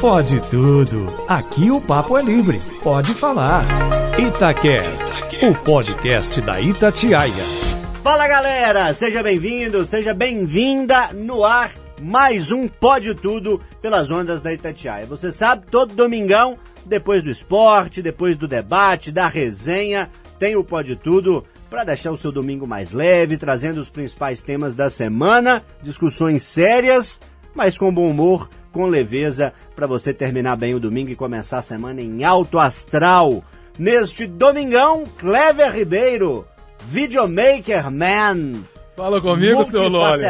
Pode tudo. Aqui o papo é livre. Pode falar. Itacast, o podcast da Itatiaia. Fala galera, seja bem-vindo, seja bem-vinda no ar. Mais um Pode Tudo pelas ondas da Itatiaia. Você sabe, todo domingão, depois do esporte, depois do debate, da resenha, tem o Pode Tudo para deixar o seu domingo mais leve, trazendo os principais temas da semana, discussões sérias, mas com bom humor com leveza para você terminar bem o domingo e começar a semana em alto astral. Neste domingão, Clever Ribeiro, Videomaker Man. Fala comigo, seu Loli.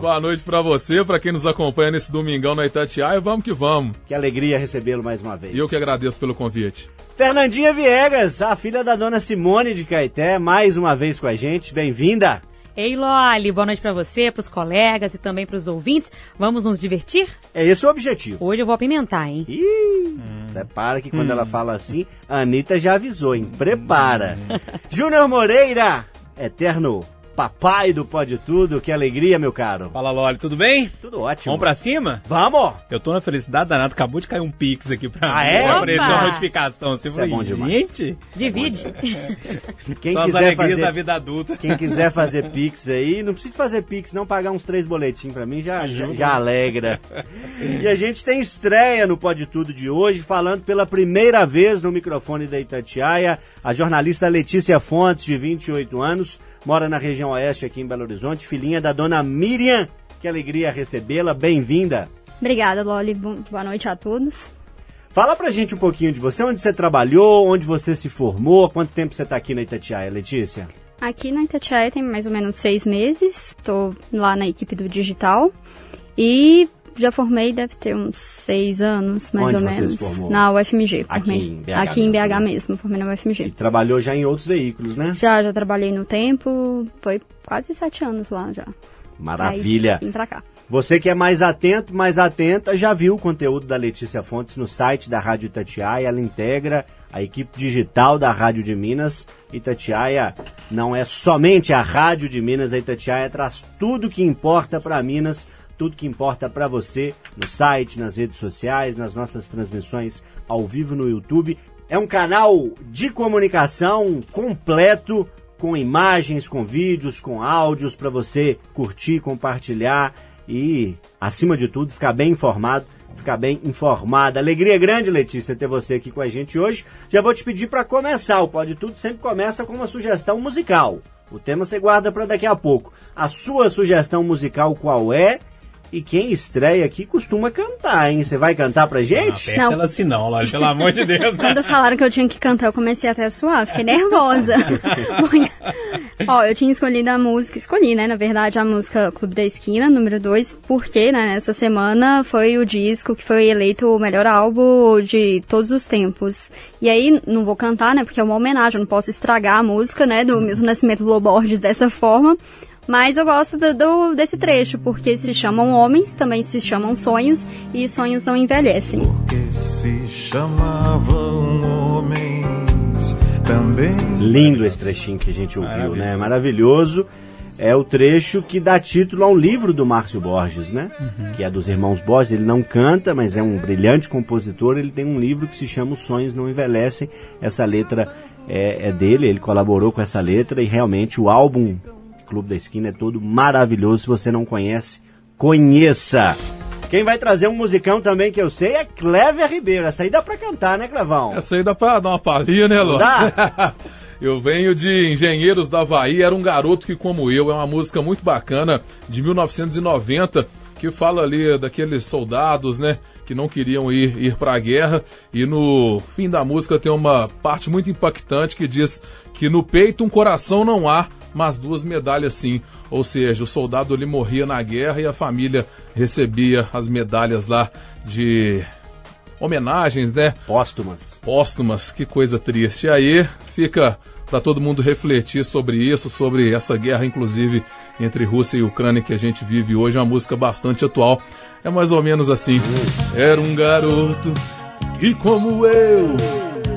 Boa noite para você, para quem nos acompanha nesse domingão na Itatiaia. Vamos que vamos. Que alegria recebê-lo mais uma vez. E eu que agradeço pelo convite. Fernandinha Viegas, a filha da dona Simone de Caeté, mais uma vez com a gente. Bem-vinda. Ei, Loli, boa noite para você, para os colegas e também para os ouvintes. Vamos nos divertir? É esse o objetivo. Hoje eu vou apimentar, hein? Ih, hum. prepara que quando hum. ela fala assim, a Anitta já avisou, hein? Prepara. Hum. Júnior Moreira, eterno papai do Pode Tudo. Que alegria, meu caro. Fala, Loli, tudo bem? Tudo ótimo. Vamos pra cima? Vamos! Eu tô na felicidade danada, acabou de cair um pix aqui pra ah, mim. É? Apareceu uma notificação. Você Isso é bom demais. Gente, divide. Quem Só quiser fazer, da vida adulta. Quem quiser fazer pix aí, não precisa fazer pix, não pagar uns três boletins pra mim, já, já, já alegra. e a gente tem estreia no Pode Tudo de hoje, falando pela primeira vez no microfone da Itatiaia, a jornalista Letícia Fontes, de 28 anos, mora na região oeste aqui em Belo Horizonte, filhinha da dona Miriam. Que alegria recebê-la, bem-vinda. Obrigada, Loli. Boa noite a todos. Fala pra gente um pouquinho de você, onde você trabalhou, onde você se formou, quanto tempo você tá aqui na Itatiaia, Letícia? Aqui na Itatiaia tem mais ou menos seis meses, tô lá na equipe do digital e já formei, deve ter uns seis anos, mais Onde ou menos. Formou? Na UFMG. Aqui em BH. Aqui em BH mesmo, formei na UFMG. E trabalhou já em outros veículos, né? Já, já trabalhei no tempo, foi quase sete anos lá já. Maravilha. Aí, vim pra cá. Você que é mais atento, mais atenta, já viu o conteúdo da Letícia Fontes no site da Rádio Itatiaia. Ela integra a equipe digital da Rádio de Minas. Itatiaia não é somente a Rádio de Minas, a Itatiaia traz tudo que importa para Minas tudo que importa para você no site, nas redes sociais, nas nossas transmissões ao vivo no YouTube. É um canal de comunicação completo com imagens, com vídeos, com áudios para você curtir, compartilhar e, acima de tudo, ficar bem informado, ficar bem informada. Alegria grande, Letícia, ter você aqui com a gente hoje. Já vou te pedir para começar. O Pode Tudo sempre começa com uma sugestão musical. O tema você guarda para daqui a pouco. A sua sugestão musical qual é? E quem estreia aqui costuma cantar, hein? Você vai cantar pra gente? Não, não. ela assim não, Lógico, pelo amor de Deus. Quando falaram que eu tinha que cantar, eu comecei até a suar, fiquei nervosa. Ó, eu tinha escolhido a música, escolhi, né, na verdade, a música Clube da Esquina, número 2, porque, né, nessa semana foi o disco que foi eleito o melhor álbum de todos os tempos. E aí, não vou cantar, né, porque é uma homenagem, eu não posso estragar a música, né, do Milton Nascimento Loborges dessa forma, mas eu gosto do, do, desse trecho, porque se chamam homens, também se chamam sonhos, e sonhos não envelhecem. Porque se chamavam homens também. Lindo esse trechinho que a gente ouviu, né? Maravilhoso. É o trecho que dá título a um livro do Márcio Borges, né? Uhum. Que é dos irmãos Borges. Ele não canta, mas é um brilhante compositor. Ele tem um livro que se chama Os Sonhos Não Envelhecem. Essa letra é, é dele, ele colaborou com essa letra e realmente o álbum Clube da Esquina é todo maravilhoso. Se você não conhece, conheça. Quem vai trazer um musicão também que eu sei é Clever Ribeiro. Essa aí dá pra cantar, né, Clevão? Essa aí dá pra dar uma palhinha, né, Lô? Dá? eu venho de Engenheiros da Havaí, era um garoto que, como eu, é uma música muito bacana, de 1990, que fala ali daqueles soldados, né, que não queriam ir, ir para a guerra. E no fim da música tem uma parte muito impactante que diz que no peito um coração não há, mas duas medalhas sim. Ou seja, o soldado ali morria na guerra e a família recebia as medalhas lá de homenagens, né? Póstumas. Póstumas, que coisa triste. E aí fica para todo mundo refletir sobre isso, sobre essa guerra, inclusive entre Rússia e Ucrânia que a gente vive hoje, uma música bastante atual. É mais ou menos assim. Era um garoto que, como eu,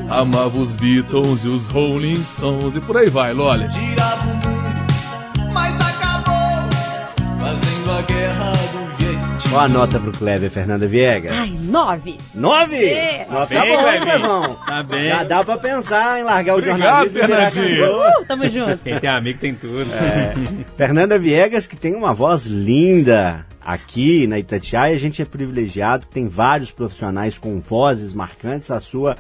amava os Beatles e os Rolling Stones e por aí vai, Lolly. Girava o mundo, mas acabou fazendo a guerra do Vietnã. Qual a nota pro Clever, Fernanda Viegas? Ai, nove. Nove? É. Nota bem, bom, Clevinho. Clevão. Tá bem. Já dá pra pensar em largar o Obrigado, jornalismo virar Fernandinho. Uh, tamo junto. Quem tem amigo tem tudo. Fernanda Viegas, que tem uma voz linda aqui na Itatiaia, a gente é privilegiado, tem vários profissionais com vozes marcantes, a sua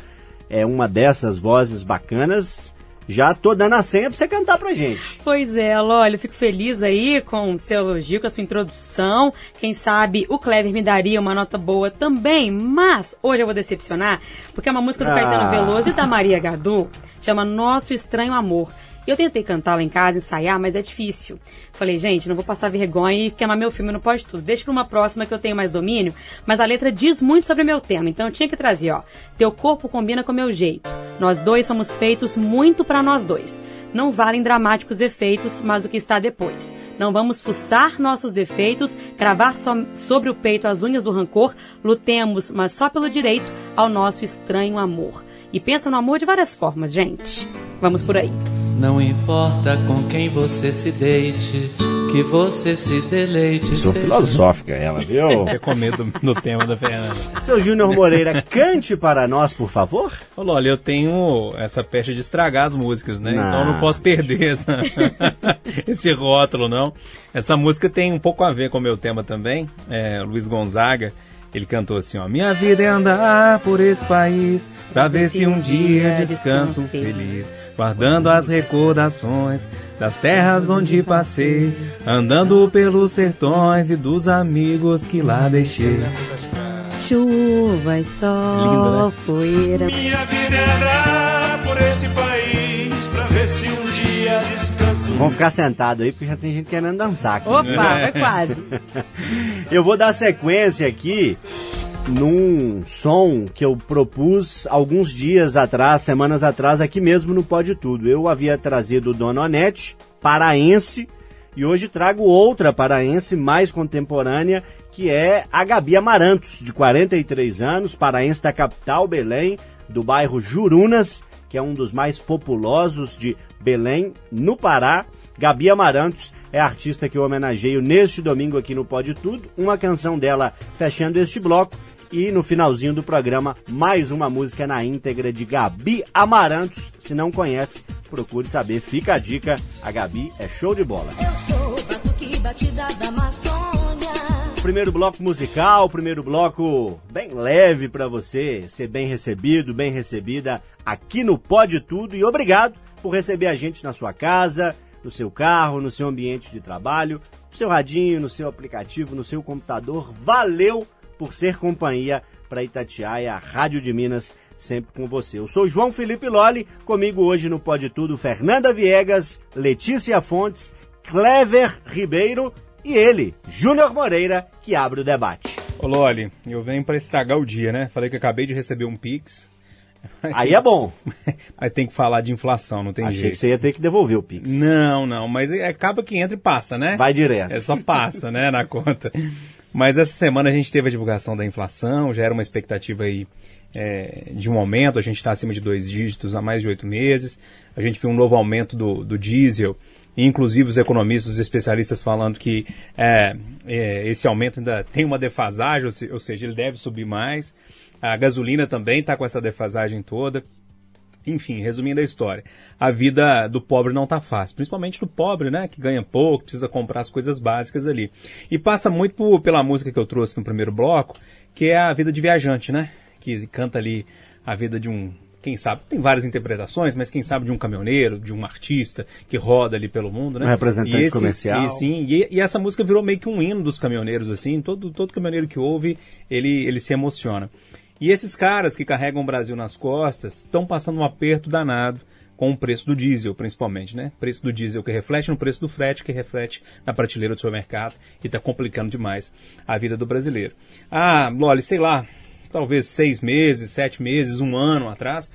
é uma dessas vozes bacanas. Já tô dando a senha pra você cantar pra gente. Pois é, olha, eu fico feliz aí com o seu elogio, com a sua introdução. Quem sabe o Clever me daria uma nota boa também, mas hoje eu vou decepcionar, porque é uma música do Ah. Caetano Veloso e da Maria Gadu, chama Nosso Estranho Amor. Eu tentei cantar lá em casa, ensaiar, mas é difícil. Falei, gente, não vou passar vergonha e queimar meu filme, não pode tudo. Deixa pra uma próxima que eu tenho mais domínio. Mas a letra diz muito sobre meu tema, então eu tinha que trazer, ó. Teu corpo combina com meu jeito. Nós dois somos feitos muito pra nós dois. Não valem dramáticos efeitos, mas o que está depois. Não vamos fuçar nossos defeitos, cravar so- sobre o peito as unhas do rancor. Lutemos, mas só pelo direito, ao nosso estranho amor. E pensa no amor de várias formas, gente. Vamos por aí. Não importa com quem você se deite, que você se deleite. Sou filosófica ela, viu? Eu com medo do, do tema da Fernanda. Seu Júnior Moreira, cante para nós, por favor. Ô, Loli, eu tenho essa peste de estragar as músicas, né? Não. Então eu não posso perder essa- esse rótulo, não. Essa música tem um pouco a ver com o meu tema também. É, Luiz Gonzaga, ele cantou assim, ó. Minha vida é andar por esse país, pra ver se um dia descanso feliz. Guardando as recordações das terras onde passei, andando pelos sertões e dos amigos que lá deixei. Chuva e sol, Lindo, né? poeira. Minha vida é andar por esse país Vamos ficar sentado aí, porque já tem gente querendo dançar aqui. Opa, foi quase. Eu vou dar sequência aqui num som que eu propus alguns dias atrás, semanas atrás, aqui mesmo no Pode Tudo. Eu havia trazido Dona Onete, paraense, e hoje trago outra paraense mais contemporânea, que é a Gabi Amarantos, de 43 anos, paraense da capital Belém, do bairro Jurunas, que é um dos mais populosos de Belém, no Pará. Gabi Amarantos é a artista que eu homenageio neste domingo aqui no Pode Tudo. Uma canção dela fechando este bloco. E no finalzinho do programa, mais uma música na íntegra de Gabi Amarantos. Se não conhece, procure saber. Fica a dica. A Gabi é show de bola. Eu sou batuque batida da Amazônia. Primeiro bloco musical, primeiro bloco bem leve para você ser bem recebido, bem recebida aqui no Pode Tudo. E obrigado por receber a gente na sua casa, no seu carro, no seu ambiente de trabalho, no seu radinho, no seu aplicativo, no seu computador. Valeu por ser companhia para Itatiaia, Rádio de Minas, sempre com você. Eu sou João Felipe Loli, comigo hoje no Pode Tudo Fernanda Viegas, Letícia Fontes, Clever Ribeiro e ele, Júnior Moreira, que abre o debate. Ô, Loli, eu venho pra estragar o dia, né? Falei que acabei de receber um Pix. Aí tem- é bom. Mas tem que falar de inflação, não tem Achei jeito. que você ia ter que devolver o Pix. Não, não, mas é- acaba que entra e passa, né? Vai direto. É só passa, né, na conta. Mas essa semana a gente teve a divulgação da inflação, já era uma expectativa aí é, de um aumento, a gente está acima de dois dígitos há mais de oito meses. A gente viu um novo aumento do, do diesel, inclusive os economistas, os especialistas falando que é, é, esse aumento ainda tem uma defasagem, ou, se- ou seja, ele deve subir mais. A gasolina também está com essa defasagem toda. Enfim, resumindo a história, a vida do pobre não tá fácil, principalmente do pobre, né, que ganha pouco, precisa comprar as coisas básicas ali. E passa muito por- pela música que eu trouxe no primeiro bloco, que é a vida de viajante, né, que canta ali a vida de um, quem sabe, tem várias interpretações, mas quem sabe de um caminhoneiro, de um artista que roda ali pelo mundo, né? Um representante E esse- comercial. E, sim, e, e essa música virou meio que um hino dos caminhoneiros, assim, todo, todo caminhoneiro que ouve, ele, ele se emociona. E esses caras que carregam o Brasil nas costas estão passando um aperto danado com o preço do diesel, principalmente, né? Preço do diesel que reflete no preço do frete, que reflete na prateleira do supermercado e está complicando demais a vida do brasileiro. Ah, Loli, sei lá, talvez seis meses, sete meses, um ano atrás,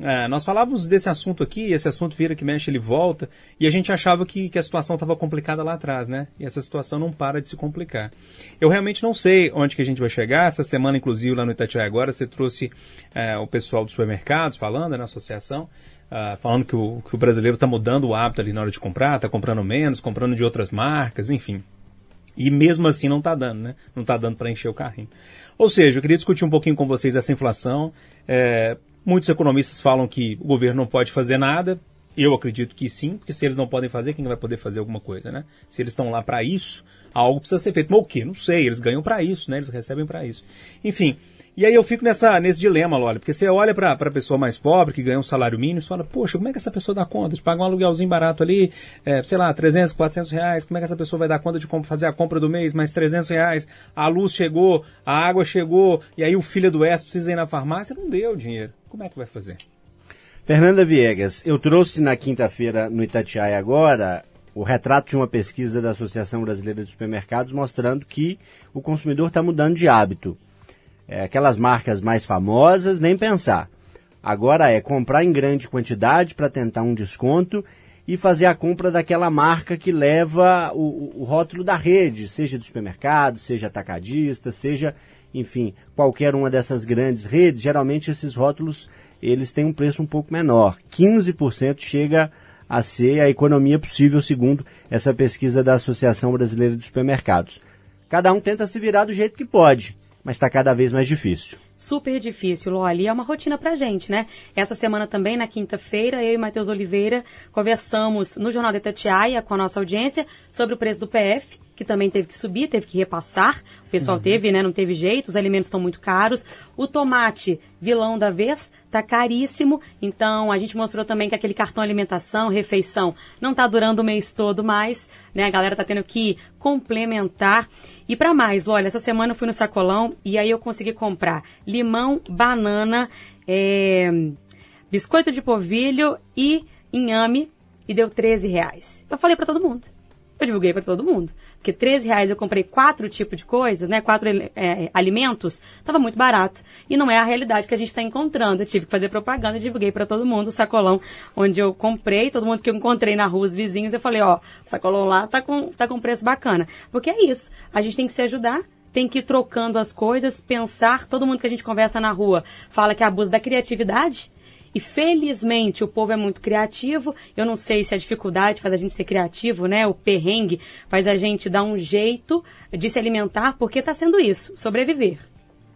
ah, nós falávamos desse assunto aqui, esse assunto vira que mexe, ele volta, e a gente achava que, que a situação estava complicada lá atrás, né? E essa situação não para de se complicar. Eu realmente não sei onde que a gente vai chegar. Essa semana, inclusive, lá no Itatiaia agora, você trouxe eh, o pessoal dos supermercados falando, né, na associação, ah, falando que o, que o brasileiro está mudando o hábito ali na hora de comprar, está comprando menos, comprando de outras marcas, enfim. E mesmo assim não está dando, né? Não está dando para encher o carrinho. Ou seja, eu queria discutir um pouquinho com vocês essa inflação. É, muitos economistas falam que o governo não pode fazer nada. Eu acredito que sim, porque se eles não podem fazer, quem vai poder fazer alguma coisa, né? Se eles estão lá para isso, algo precisa ser feito. Mas o quê? Não sei. Eles ganham para isso, né? Eles recebem para isso. Enfim, e aí eu fico nessa, nesse dilema, olha, porque você olha para a pessoa mais pobre, que ganha um salário mínimo, e fala, poxa, como é que essa pessoa dá conta de pagar um aluguelzinho barato ali, é, sei lá, 300, 400 reais, como é que essa pessoa vai dar conta de fazer a compra do mês, mais 300 reais, a luz chegou, a água chegou, e aí o filho do S precisa ir na farmácia, não deu dinheiro. Como é que vai fazer? Fernanda Viegas, eu trouxe na quinta-feira no Itatiaia agora o retrato de uma pesquisa da Associação Brasileira de Supermercados mostrando que o consumidor está mudando de hábito. É, aquelas marcas mais famosas, nem pensar. Agora é comprar em grande quantidade para tentar um desconto e fazer a compra daquela marca que leva o, o, rótulo da rede, seja do supermercado, seja atacadista, seja, enfim, qualquer uma dessas grandes redes. Geralmente esses rótulos eles têm um preço um pouco menor. 15% chega a ser a economia possível, segundo essa pesquisa da Associação Brasileira de Supermercados. Cada um tenta se virar do jeito que pode mas está cada vez mais difícil. Super difícil, Loli. É uma rotina pra gente, né? Essa semana também, na quinta-feira, eu e Matheus Oliveira conversamos no Jornal da Itatiaia com a nossa audiência sobre o preço do PF, que também teve que subir, teve que repassar. O pessoal uhum. teve, né? Não teve jeito, os alimentos estão muito caros. O tomate, vilão da vez, tá caríssimo. Então, a gente mostrou também que aquele cartão alimentação, refeição, não tá durando o mês todo mais, né? A galera tá tendo que complementar. E para mais, olha, essa semana eu fui no sacolão e aí eu consegui comprar limão, banana, é, biscoito de polvilho e inhame e deu 13 reais. Eu falei para todo mundo. Eu divulguei para todo mundo. Porque 13 reais eu comprei quatro tipos de coisas, né? Quatro é, alimentos, tava muito barato. E não é a realidade que a gente está encontrando. Eu tive que fazer propaganda, divulguei para todo mundo o sacolão onde eu comprei, todo mundo que eu encontrei na rua, os vizinhos, eu falei, ó, o sacolão lá tá com, tá com preço bacana. Porque é isso. A gente tem que se ajudar tem que ir trocando as coisas, pensar. Todo mundo que a gente conversa na rua fala que abuso da criatividade. E felizmente o povo é muito criativo. Eu não sei se a dificuldade faz a gente ser criativo, né? O perrengue faz a gente dar um jeito de se alimentar, porque está sendo isso, sobreviver.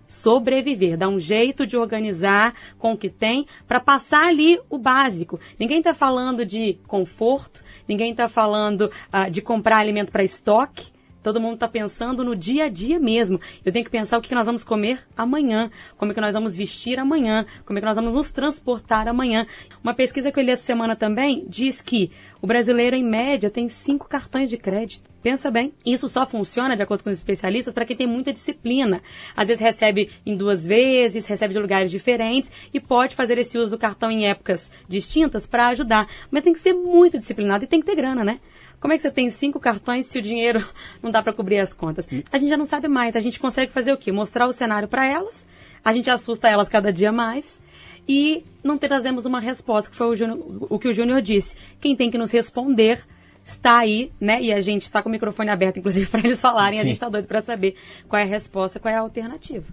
Sobreviver, dar um jeito de organizar com o que tem para passar ali o básico. Ninguém está falando de conforto, ninguém está falando uh, de comprar alimento para estoque. Todo mundo está pensando no dia a dia mesmo. Eu tenho que pensar o que nós vamos comer amanhã, como é que nós vamos vestir amanhã, como é que nós vamos nos transportar amanhã. Uma pesquisa que eu li essa semana também diz que o brasileiro, em média, tem cinco cartões de crédito. Pensa bem, isso só funciona, de acordo com os especialistas, para quem tem muita disciplina. Às vezes recebe em duas vezes, recebe de lugares diferentes e pode fazer esse uso do cartão em épocas distintas para ajudar. Mas tem que ser muito disciplinado e tem que ter grana, né? Como é que você tem cinco cartões se o dinheiro não dá para cobrir as contas? A gente já não sabe mais. A gente consegue fazer o quê? Mostrar o cenário para elas. A gente assusta elas cada dia mais e não trazemos uma resposta, que foi o, Júnior, o que o Júnior disse. Quem tem que nos responder está aí, né? E a gente está com o microfone aberto, inclusive, para eles falarem. Sim. A gente está doido para saber qual é a resposta, qual é a alternativa.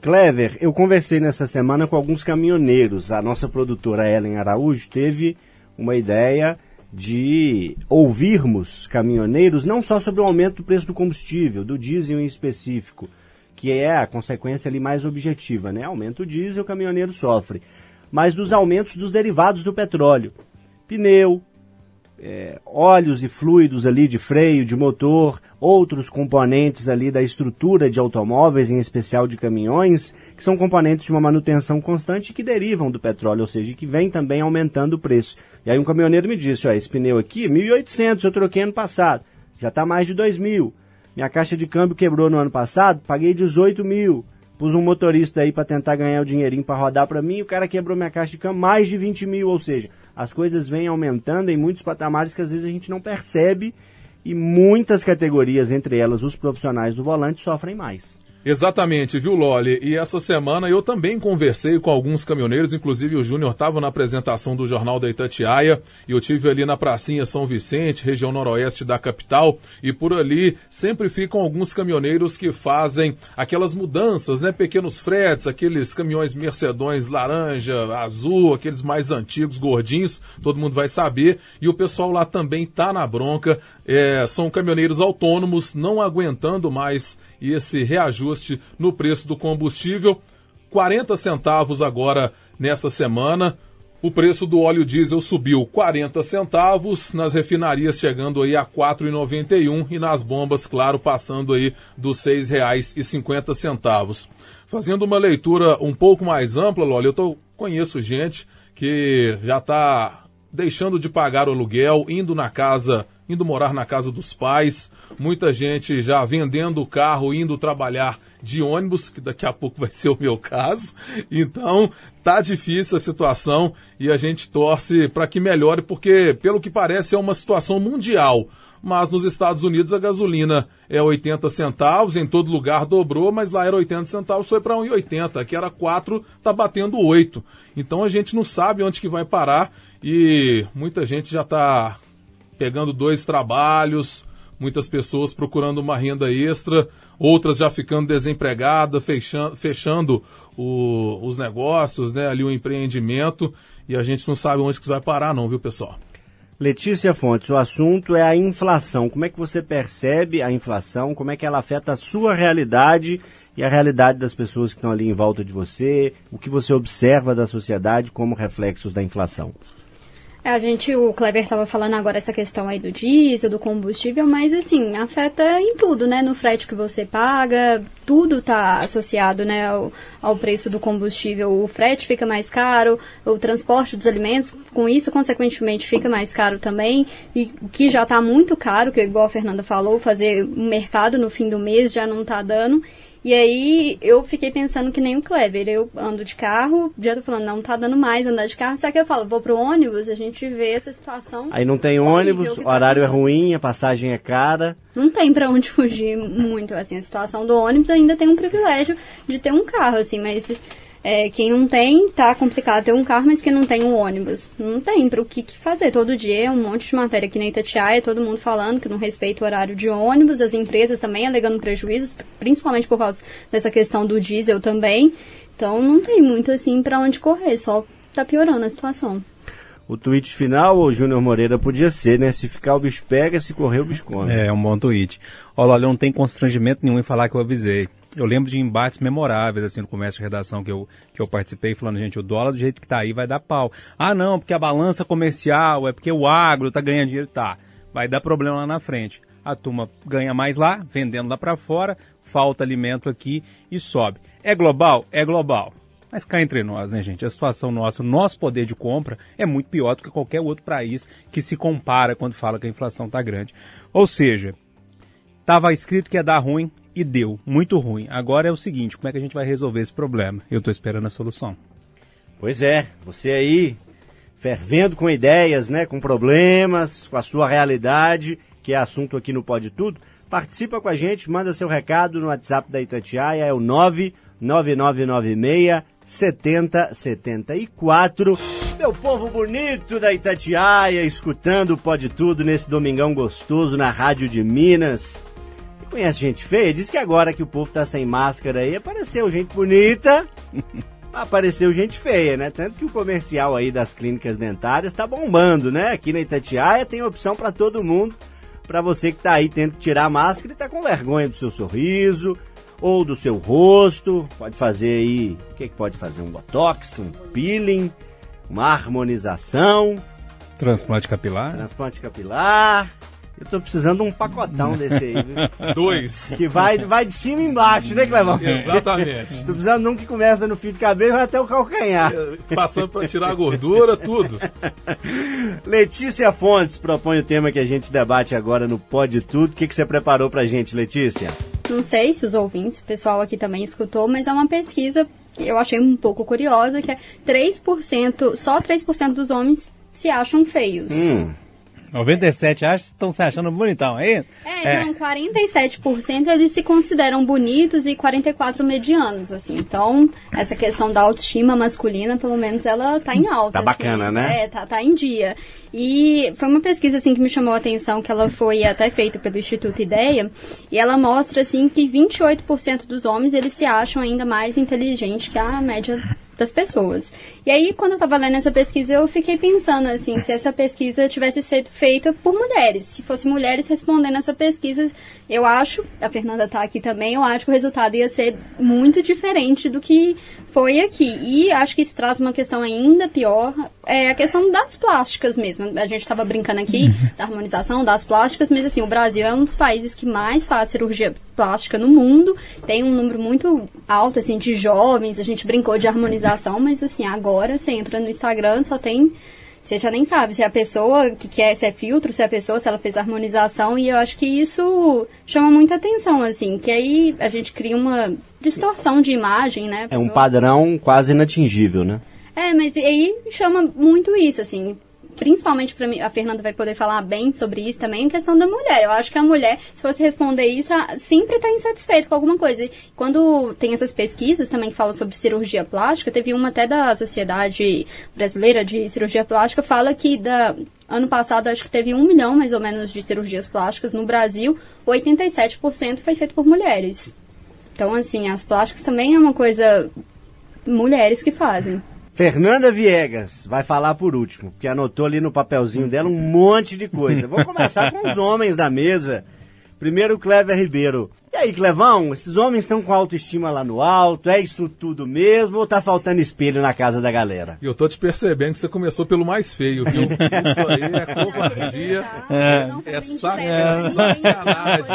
Clever, eu conversei nessa semana com alguns caminhoneiros. A nossa produtora Ellen Araújo teve uma ideia de ouvirmos caminhoneiros não só sobre o aumento do preço do combustível, do diesel em específico, que é a consequência ali mais objetiva, né? Aumenta o diesel, o caminhoneiro sofre, mas dos aumentos dos derivados do petróleo, pneu, é, óleos e fluidos ali de freio, de motor, outros componentes ali da estrutura de automóveis, em especial de caminhões, que são componentes de uma manutenção constante que derivam do petróleo, ou seja, que vem também aumentando o preço. E aí um caminhoneiro me disse, ó, esse pneu aqui, 1.800, eu troquei ano passado, já está mais de 2.000. Minha caixa de câmbio quebrou no ano passado, paguei 18 mil. Pus um motorista aí para tentar ganhar o dinheirinho para rodar para mim, o cara quebrou minha caixa de câmbio mais de 20 mil, ou seja, as coisas vêm aumentando em muitos patamares que às vezes a gente não percebe e muitas categorias, entre elas os profissionais do volante, sofrem mais. Exatamente, viu, Loli? E essa semana eu também conversei com alguns caminhoneiros, inclusive o Júnior estava na apresentação do Jornal da Itatiaia, e eu tive ali na pracinha São Vicente, região noroeste da capital, e por ali sempre ficam alguns caminhoneiros que fazem aquelas mudanças, né? Pequenos fretes, aqueles caminhões mercedões laranja, azul, aqueles mais antigos, gordinhos, todo mundo vai saber, e o pessoal lá também tá na bronca, é, são caminhoneiros autônomos, não aguentando mais esse reajuste no preço do combustível. 40 centavos agora nessa semana. O preço do óleo diesel subiu 40 centavos, nas refinarias chegando aí a R$ 4,91 e nas bombas, claro, passando aí dos R$ 6,50. Fazendo uma leitura um pouco mais ampla, Loli, eu tô, conheço gente que já está deixando de pagar o aluguel, indo na casa indo morar na casa dos pais, muita gente já vendendo o carro, indo trabalhar de ônibus, que daqui a pouco vai ser o meu caso. Então, tá difícil a situação e a gente torce para que melhore, porque pelo que parece é uma situação mundial. Mas nos Estados Unidos a gasolina é 80 centavos, em todo lugar dobrou, mas lá era 80 centavos, foi para 1,80, aqui era 4, tá batendo 8. Então a gente não sabe onde que vai parar e muita gente já está pegando dois trabalhos, muitas pessoas procurando uma renda extra, outras já ficando desempregadas, fechando, fechando o, os negócios, né, ali o empreendimento, e a gente não sabe onde que vai parar não, viu, pessoal? Letícia Fontes, o assunto é a inflação. Como é que você percebe a inflação? Como é que ela afeta a sua realidade e a realidade das pessoas que estão ali em volta de você? O que você observa da sociedade como reflexos da inflação? É, a gente, o Kleber estava falando agora essa questão aí do diesel, do combustível, mas assim, afeta em tudo, né? No frete que você paga, tudo está associado, né, ao, ao, preço do combustível. O frete fica mais caro, o transporte dos alimentos, com isso, consequentemente, fica mais caro também. E que já está muito caro, que igual a Fernanda falou, fazer um mercado no fim do mês já não está dando. E aí eu fiquei pensando que nem o Kleber. Eu ando de carro, já tô falando, não tá dando mais andar de carro. Só que eu falo, vou pro ônibus, a gente vê essa situação. Aí não tem ônibus, o tá horário é ruim, a passagem é cara. Não tem para onde fugir muito, assim. A situação do ônibus ainda tem um privilégio de ter um carro, assim, mas é, quem não tem, tá complicado ter um carro, mas quem não tem um ônibus. Não tem para o que, que, fazer. Todo dia é um monte de matéria aqui na Itatiaia, todo mundo falando que não respeita o horário de ônibus, as empresas também alegando prejuízos, principalmente por causa dessa questão do diesel também. Então não tem muito assim para onde correr, só tá piorando a situação. O tweet final, o Júnior Moreira, podia ser, né? Se ficar o bicho pega, se correr o bicho come. É, é um bom tweet. Olha, não tem constrangimento nenhum em falar que eu avisei eu lembro de embates memoráveis, assim, no comércio de redação que eu, que eu participei, falando, gente, o dólar do jeito que tá aí vai dar pau. Ah, não, porque a balança comercial, é porque o agro tá ganhando dinheiro, tá. Vai dar problema lá na frente. A turma ganha mais lá, vendendo lá para fora, falta alimento aqui e sobe. É global? É global. Mas cá entre nós, né, gente? A situação nossa, o nosso poder de compra é muito pior do que qualquer outro país que se compara quando fala que a inflação está grande. Ou seja, estava escrito que ia dar ruim, e deu muito ruim. Agora é o seguinte, como é que a gente vai resolver esse problema? Eu estou esperando a solução. Pois é, você aí fervendo com ideias, né, com problemas, com a sua realidade, que é assunto aqui no Pode Tudo, participa com a gente, manda seu recado no WhatsApp da Itatiaia, é o 99996 7074. Meu povo bonito da Itatiaia, escutando o Pode Tudo nesse domingão gostoso na Rádio de Minas. Conhece gente feia? Diz que agora que o povo tá sem máscara aí, apareceu gente bonita, apareceu gente feia, né? Tanto que o comercial aí das clínicas dentárias tá bombando, né? Aqui na Itatiaia tem opção para todo mundo, para você que tá aí tendo que tirar a máscara e tá com vergonha do seu sorriso ou do seu rosto. Pode fazer aí, o que, que pode fazer? Um botox, um peeling, uma harmonização. Transplante capilar. Transplante capilar. Eu tô precisando de um pacotão desse aí, viu? Dois. Que vai, vai de cima e embaixo, né, Clevão? Exatamente. tô precisando de um que começa no fio de cabelo e vai até o calcanhar. É, passando para tirar a gordura, tudo. Letícia Fontes propõe o tema que a gente debate agora no Pode Tudo. O que, que você preparou pra gente, Letícia? Não sei se os ouvintes, o pessoal aqui também escutou, mas é uma pesquisa que eu achei um pouco curiosa, que é 3%, só 3% dos homens se acham feios. Hum. 97 acham, estão se achando bonitão aí? É, então 47% eles se consideram bonitos e 44 medianos, assim. Então, essa questão da autoestima masculina, pelo menos ela tá em alta. Tá bacana, assim. né? É, tá, tá em dia. E foi uma pesquisa, assim, que me chamou a atenção, que ela foi até feita pelo Instituto Ideia, e ela mostra, assim, que 28% dos homens, eles se acham ainda mais inteligentes que a média das pessoas. E aí, quando eu tava lendo essa pesquisa, eu fiquei pensando, assim, se essa pesquisa tivesse sido feita por mulheres. Se fosse mulheres respondendo essa pesquisa, eu acho, a Fernanda tá aqui também, eu acho que o resultado ia ser muito diferente do que foi aqui. E acho que isso traz uma questão ainda pior, é a questão das plásticas mesmo. A gente estava brincando aqui da harmonização das plásticas, mas assim, o Brasil é um dos países que mais faz cirurgia plástica no mundo. Tem um número muito alto assim de jovens. A gente brincou de harmonização, mas assim, agora você entra no Instagram, só tem você já nem sabe se é a pessoa que quer, se é filtro, se é a pessoa, se ela fez harmonização, e eu acho que isso chama muita atenção, assim, que aí a gente cria uma distorção de imagem, né? É um padrão quase inatingível, né? é, mas aí chama muito isso, assim. Principalmente pra mim, a Fernanda vai poder falar bem sobre isso também, em questão da mulher. Eu acho que a mulher, se fosse responder isso, a- sempre tá insatisfeita com alguma coisa. E quando tem essas pesquisas também que falam sobre cirurgia plástica, teve uma até da Sociedade Brasileira de Cirurgia Plástica, fala que da, ano passado acho que teve um milhão mais ou menos de cirurgias plásticas no Brasil, 87% foi feito por mulheres. Então, assim, as plásticas também é uma coisa mulheres que fazem. Fernanda Viegas vai falar por último, porque anotou ali no papelzinho dela um monte de coisa. Vou começar com os homens da mesa. Primeiro o Clever Ribeiro. E aí, Clevão, esses homens estão com autoestima lá no alto? É isso tudo mesmo ou tá faltando espelho na casa da galera? E eu tô te percebendo que você começou pelo mais feio, viu? Isso aí é covardia. É sac- é sacanagem,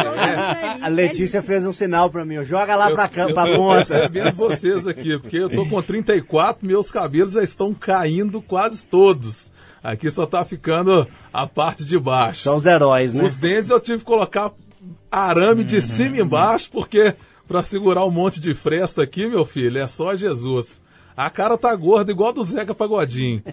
é. A Letícia fez um sinal pra mim, joga lá Eu- pra, cam- eu pra tô ponta. percebendo vocês aqui, porque eu tô com 34, meus cabelos já estão caindo quase todos. Aqui só tá ficando a parte de baixo. São os heróis, né? Os dentes eu tive que colocar arame de cima e embaixo, porque pra segurar um monte de fresta aqui, meu filho, é só Jesus. A cara tá gorda igual a do Zeca Pagodinho.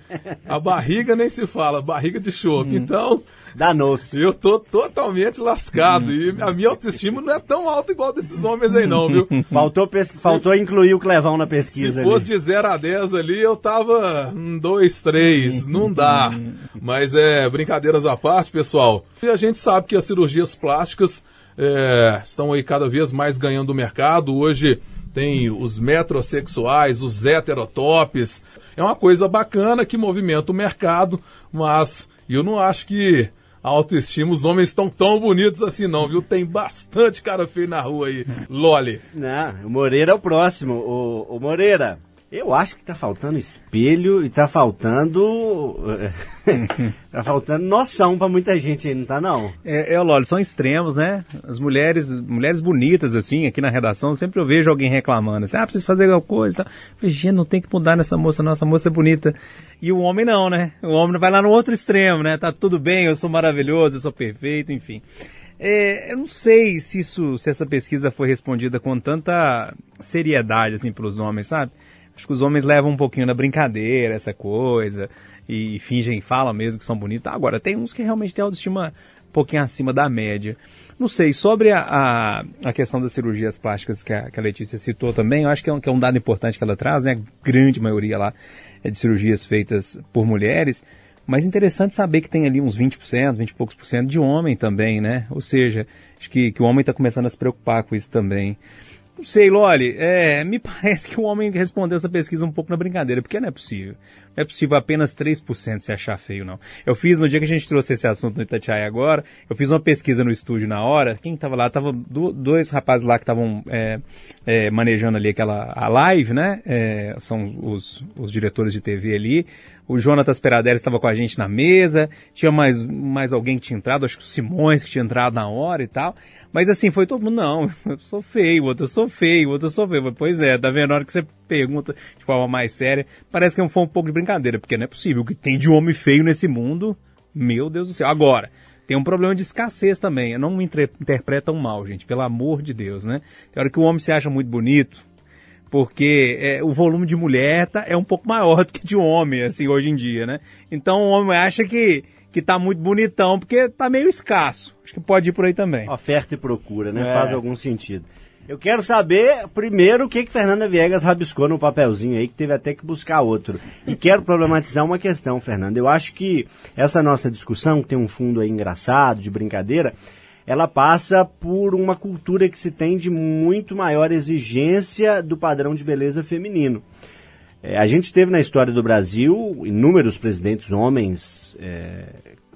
A barriga nem se fala, barriga de chope. Então, Danou-se. eu tô totalmente lascado. E a minha autoestima não é tão alta igual desses homens aí, não, viu? Faltou, pes- Faltou incluir o Clevão na Se pesquisa fosse ali. de 0 a 10 ali, eu tava um 2, 3. Não dá. Mas é, brincadeiras à parte, pessoal. E a gente sabe que as cirurgias plásticas é, estão aí cada vez mais ganhando o mercado. Hoje tem os metrosexuais, os heterotops. É uma coisa bacana que movimenta o mercado, mas eu não acho que a autoestima, os homens estão tão bonitos assim não, viu? Tem bastante cara feio na rua aí. Loli. Não, o Moreira é o próximo. O, o Moreira, eu acho que tá faltando espelho e tá faltando. tá faltando noção pra muita gente aí, não tá não? É, é Loli, são extremos, né? As mulheres, mulheres bonitas, assim, aqui na redação, sempre eu vejo alguém reclamando, assim, ah, preciso fazer alguma coisa e tal. Falei, gente, não tem que mudar nessa moça, não, essa moça é bonita. E o homem não, né? O homem vai lá no outro extremo, né? Tá tudo bem, eu sou maravilhoso, eu sou perfeito, enfim. É, eu não sei se isso, se essa pesquisa foi respondida com tanta seriedade, assim, pelos homens, sabe? Acho que os homens levam um pouquinho na brincadeira, essa coisa, e fingem, falam mesmo que são bonitos. Agora, tem uns que realmente têm autoestima um pouquinho acima da média. Não sei, sobre a, a, a questão das cirurgias plásticas que a, que a Letícia citou também, eu acho que é, um, que é um dado importante que ela traz, né? A grande maioria lá é de cirurgias feitas por mulheres. Mas interessante saber que tem ali uns 20%, 20 e poucos por cento de homem também, né? Ou seja, acho que, que o homem está começando a se preocupar com isso também. Não sei, Loli, é, me parece que o homem respondeu essa pesquisa um pouco na brincadeira, porque não é possível. É possível apenas 3% se achar feio, não. Eu fiz, no dia que a gente trouxe esse assunto no Itatiaia agora, eu fiz uma pesquisa no estúdio na hora, quem estava lá, tava do- dois rapazes lá que estavam é, é, manejando ali aquela a live, né? É, são os, os diretores de TV ali. O Jonatas Peraderes estava com a gente na mesa, tinha mais, mais alguém que tinha entrado, acho que o Simões que tinha entrado na hora e tal. Mas assim, foi todo mundo, não, eu sou feio, outro eu sou feio, outro eu sou feio. Pois é, tá vendo? Na hora que você pergunta de forma mais séria, parece que foi um pouco de brincadeira, porque não é possível. O que tem de homem feio nesse mundo, meu Deus do céu. Agora, tem um problema de escassez também. Não me interpretam mal, gente, pelo amor de Deus, né? Tem hora que o homem se acha muito bonito, porque é, o volume de mulher tá, é um pouco maior do que de homem, assim, hoje em dia, né? Então o homem acha que, que tá muito bonitão, porque tá meio escasso. Acho que pode ir por aí também. Oferta e procura, né? É. Faz algum sentido. Eu quero saber, primeiro, o que que Fernanda Viegas rabiscou no papelzinho aí, que teve até que buscar outro. E quero problematizar uma questão, Fernanda. Eu acho que essa nossa discussão, que tem um fundo aí engraçado, de brincadeira, ela passa por uma cultura que se tem de muito maior exigência do padrão de beleza feminino. É, a gente teve na história do Brasil inúmeros presidentes homens, é,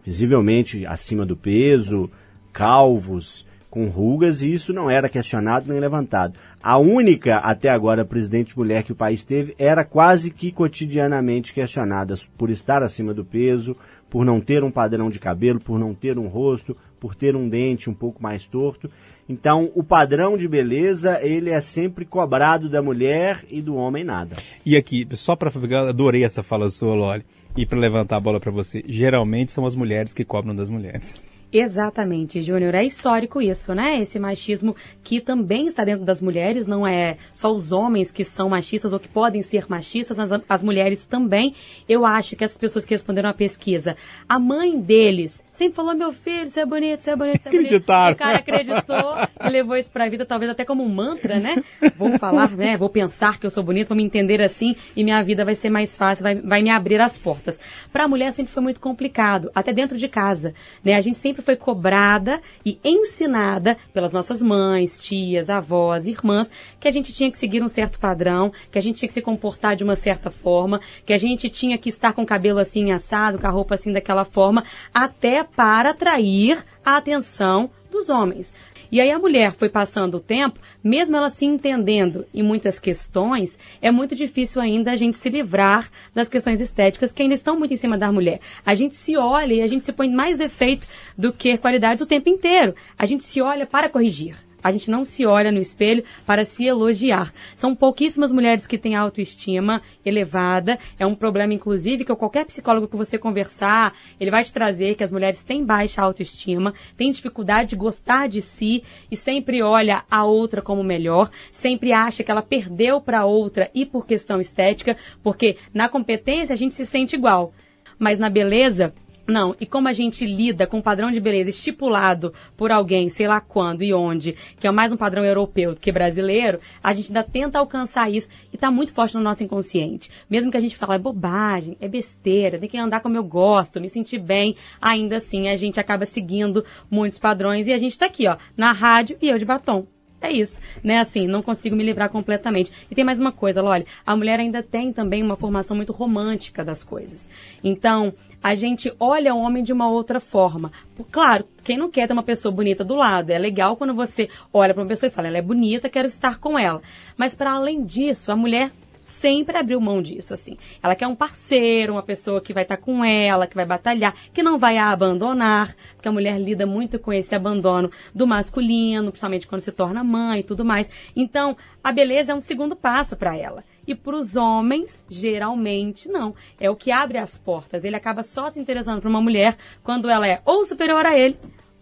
visivelmente acima do peso, calvos, com rugas, e isso não era questionado nem levantado. A única, até agora, presidente mulher que o país teve era quase que cotidianamente questionada por estar acima do peso, por não ter um padrão de cabelo, por não ter um rosto, por ter um dente um pouco mais torto. Então, o padrão de beleza, ele é sempre cobrado da mulher e do homem nada. E aqui, só pra ficar, adorei essa fala sua, Loli. E pra levantar a bola pra você, geralmente são as mulheres que cobram das mulheres. Exatamente, Júnior. É histórico isso, né? Esse machismo que também está dentro das mulheres, não é só os homens que são machistas ou que podem ser machistas, mas a- as mulheres também. Eu acho que essas pessoas que responderam à pesquisa, a mãe deles sempre falou: meu filho, você é bonito, você é bonito, você é bonito. Acreditaram. O cara acreditou e levou isso pra vida, talvez até como um mantra, né? Vou falar, né? Vou pensar que eu sou bonito, vou me entender assim e minha vida vai ser mais fácil, vai, vai me abrir as portas. Pra mulher sempre foi muito complicado, até dentro de casa, né? A gente sempre foi cobrada e ensinada pelas nossas mães, tias, avós, irmãs, que a gente tinha que seguir um certo padrão, que a gente tinha que se comportar de uma certa forma, que a gente tinha que estar com o cabelo assim assado, com a roupa assim daquela forma, até para atrair a atenção dos homens. E aí a mulher foi passando o tempo, mesmo ela se entendendo em muitas questões, é muito difícil ainda a gente se livrar das questões estéticas que ainda estão muito em cima da mulher. A gente se olha e a gente se põe mais defeito do que qualidades o tempo inteiro. A gente se olha para corrigir. A gente não se olha no espelho para se elogiar. São pouquíssimas mulheres que têm autoestima elevada. É um problema, inclusive, que qualquer psicólogo que você conversar, ele vai te trazer que as mulheres têm baixa autoestima, têm dificuldade de gostar de si e sempre olha a outra como melhor, sempre acha que ela perdeu para outra e por questão estética, porque na competência a gente se sente igual. Mas na beleza, não, e como a gente lida com um padrão de beleza estipulado por alguém, sei lá quando e onde, que é mais um padrão europeu do que brasileiro, a gente ainda tenta alcançar isso e tá muito forte no nosso inconsciente. Mesmo que a gente fale, é bobagem, é besteira, tem que andar como eu gosto, me sentir bem, ainda assim a gente acaba seguindo muitos padrões e a gente tá aqui, ó, na rádio e eu de batom. É isso, né? Assim, não consigo me livrar completamente. E tem mais uma coisa, olha, a mulher ainda tem também uma formação muito romântica das coisas. Então, a gente olha o homem de uma outra forma. Claro, quem não quer ter uma pessoa bonita do lado? É legal quando você olha para uma pessoa e fala, ela é bonita, quero estar com ela. Mas para além disso, a mulher sempre abriu mão disso, assim. Ela quer um parceiro, uma pessoa que vai estar com ela, que vai batalhar, que não vai a abandonar, porque a mulher lida muito com esse abandono do masculino, principalmente quando se torna mãe e tudo mais. Então, a beleza é um segundo passo para ela. E para os homens, geralmente, não. É o que abre as portas. Ele acaba só se interessando por uma mulher quando ela é ou superior a ele,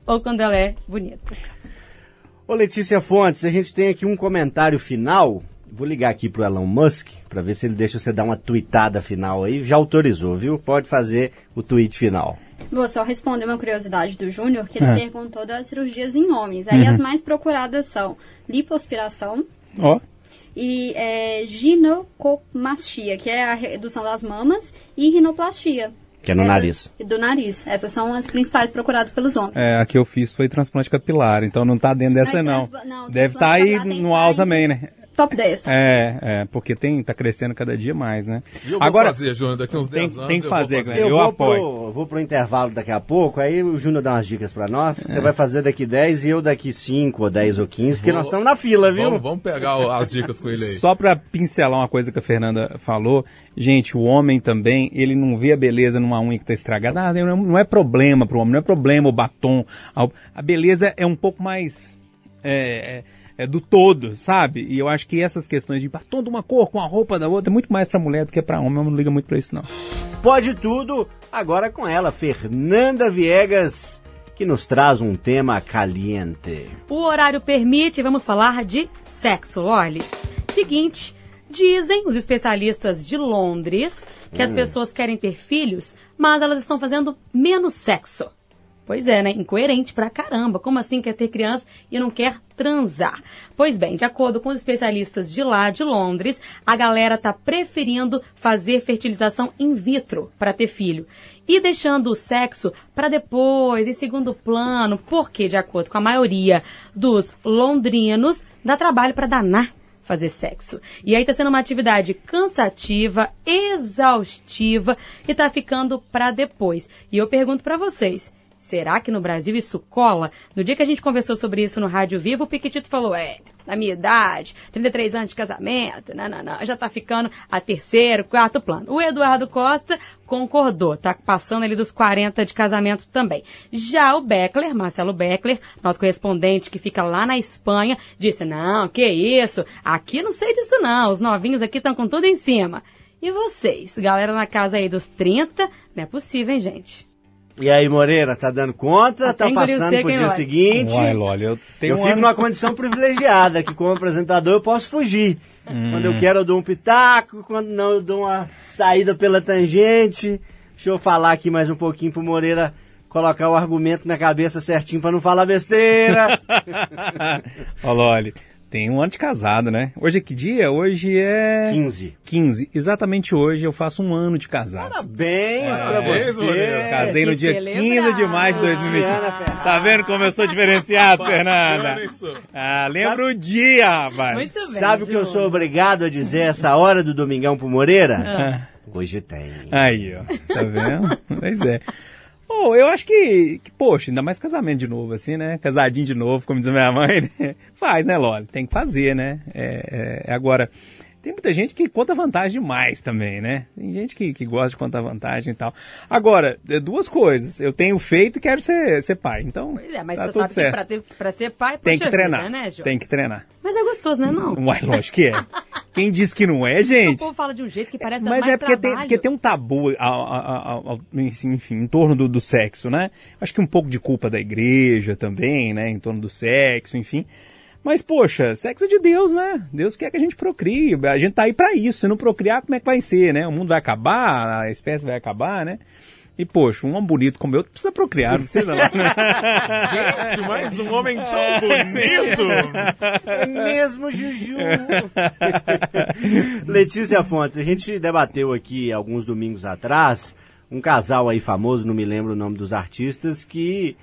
ou quando ela é bonita. Ô Letícia Fontes, a gente tem aqui um comentário final. Vou ligar aqui pro Elon Musk para ver se ele deixa você dar uma tweetada final aí. Já autorizou, viu? Pode fazer o tweet final. Vou só responder uma curiosidade do Júnior, que ele Ah. perguntou das cirurgias em homens. Aí as mais procuradas são lipoaspiração Ó, e é, ginecomastia, que é a redução das mamas, e rinoplastia. Que é no Essa- nariz. Do nariz. Essas são as principais procuradas pelos homens. é, a que eu fiz foi transplante capilar, então não tá dentro dessa não. não, Deve estar aí capilar tem no alto tá também, né? Top 10, tá? É, é, porque tem, tá crescendo cada dia mais, né? E eu vou Agora, fazer, Júnior, daqui uns tem- 10 anos. tem que eu vou fazer, Glenn. Eu, Eu vou, apoio. Pro, vou pro intervalo daqui a pouco, aí o Júnior dá umas dicas pra nós. Você vai fazer daqui 10 e eu daqui 5 ou 10 ou 15, porque Vou- nós estamos na fila, viu? Vamos, vamos pegar as dicas com ele aí. Só pra pincelar uma coisa que a Fernanda falou, gente, o homem também, ele não vê a beleza numa unha que tá estragada. Ah, não, não é problema pro homem, não é problema o batom. A, a beleza é um pouco mais é, é- é do todo, sabe? E eu acho que essas questões de batom de uma cor com a roupa da outra é muito mais pra mulher do que pra homem. Eu não liga muito pra isso, não. Pode tudo, agora com ela, Fernanda Viegas, que nos traz um tema caliente. O horário permite, vamos falar de sexo, olha. Seguinte, Dizem os especialistas de Londres que as pessoas querem ter filhos, mas elas estão fazendo menos sexo. Pois é, né? Incoerente pra caramba. Como assim quer ter criança e não quer transar? Pois bem, de acordo com os especialistas de lá, de Londres, a galera tá preferindo fazer fertilização in vitro para ter filho. E deixando o sexo para depois, em segundo plano, porque, de acordo com a maioria dos londrinos, dá trabalho para danar fazer sexo. E aí tá sendo uma atividade cansativa, exaustiva e tá ficando para depois. E eu pergunto para vocês, Será que no Brasil isso cola? No dia que a gente conversou sobre isso no Rádio Vivo, o Piquetito falou: é, na minha idade, 33 anos de casamento, não, não, não, já tá ficando a terceiro, quarto plano. O Eduardo Costa concordou, tá passando ali dos 40 de casamento também. Já o Beckler, Marcelo Beckler, nosso correspondente que fica lá na Espanha, disse: não, que isso, aqui não sei disso não, os novinhos aqui estão com tudo em cima. E vocês, galera na casa aí dos 30, não é possível, hein, gente? E aí, Moreira, tá dando conta? Até tá passando pro dia vai. seguinte? Uai, Loli, eu tenho eu fico numa condição privilegiada, que como apresentador eu posso fugir. Hum. Quando eu quero eu dou um pitaco, quando não eu dou uma saída pela tangente. Deixa eu falar aqui mais um pouquinho pro Moreira colocar o argumento na cabeça certinho pra não falar besteira. Ó, Loli, tem um ano de casado, né? Hoje é que dia? Hoje é... 15. 15. Exatamente hoje eu faço um ano de casado. Parabéns pra Parabéns, você. Moreira. Casei no dia celebrar. 15 de maio de 2020. Luciana Ferrari. Tá vendo como eu sou diferenciado, Fernanda? Ah, lembra o dia, rapaz. Muito bem. Sabe o que eu sou obrigado a dizer essa hora do Domingão pro Moreira? Ah. Hoje tem. Aí, ó. Tá vendo? pois é. Pô, eu acho que, que, poxa, ainda mais casamento de novo, assim, né? Casadinho de novo, como diz a minha mãe, né? Faz, né, Loli? Tem que fazer, né? É, é, agora, tem muita gente que conta vantagem demais também, né? Tem gente que, que gosta de contar vantagem e tal. Agora, é, duas coisas. Eu tenho feito e quero ser, ser pai, então Pois é, mas tá você tudo sabe certo. que pra, ter, pra ser pai, Tem poxa que treinar, vida, né, Ju? tem que treinar. Mas é gostoso, né, não? Uai, lógico que é. Quem disse que não é, O gente? povo fala de um jeito que parece Mas é porque tem, porque tem um tabu, a- a- a- enfim, em torno do, do sexo, né? Acho que um pouco de culpa da igreja também, né? Em torno do sexo, enfim. Mas, poxa, sexo é de Deus, né? Deus quer que a gente procrie. A gente tá aí pra isso. Se não procriar, como é que vai ser, né? O mundo vai acabar, a espécie vai acabar, né? E, poxa, um homem bonito como eu precisa procriar, não precisa não. Gente, mais um homem tão bonito. É mesmo, Juju. Letícia Fontes, a gente debateu aqui alguns domingos atrás um casal aí famoso, não me lembro o nome dos artistas, que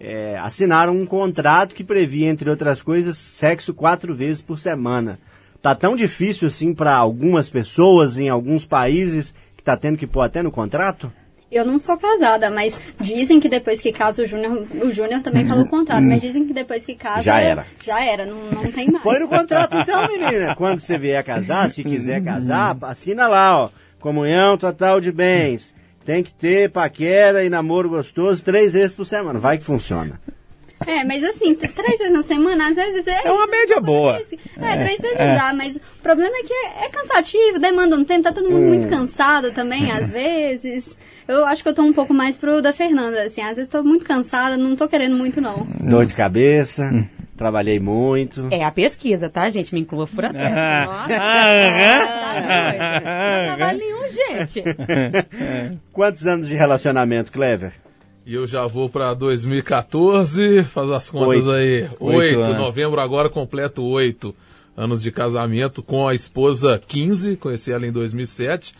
é, assinaram um contrato que previa, entre outras coisas, sexo quatro vezes por semana. Tá tão difícil assim para algumas pessoas em alguns países que tá tendo que pôr até no contrato? Eu não sou casada, mas dizem que depois que casa o Júnior, o Júnior também falou o contrário, mas dizem que depois que casa Já era. Já era, não, não tem mais. Põe no contrato então, menina. Quando você vier casar, se quiser casar, assina lá, ó. Comunhão total de bens. Tem que ter paquera e namoro gostoso três vezes por semana. Vai que funciona. É, mas assim, três vezes na semana, às vezes é. É uma média uma boa. assim. É, três vezes dá, mas o problema é que é, é cansativo, demanda um tempo, tá todo mundo muito cansado também, às vezes. Eu acho que eu tô um pouco mais pro da Fernanda, assim, às vezes tô muito cansada, não tô querendo muito, não. Dor de cabeça, trabalhei muito. É a pesquisa, tá, gente? Me inclua fura Ah, Nossa, ah, tá doido. Não trabalho nenhum, gente. Quantos anos de relacionamento, Clever? E eu já vou pra 2014, faz as contas Oito. aí. Oito Oito, anos. novembro agora completo oito anos de casamento com a esposa 15, conheci ela em 2007.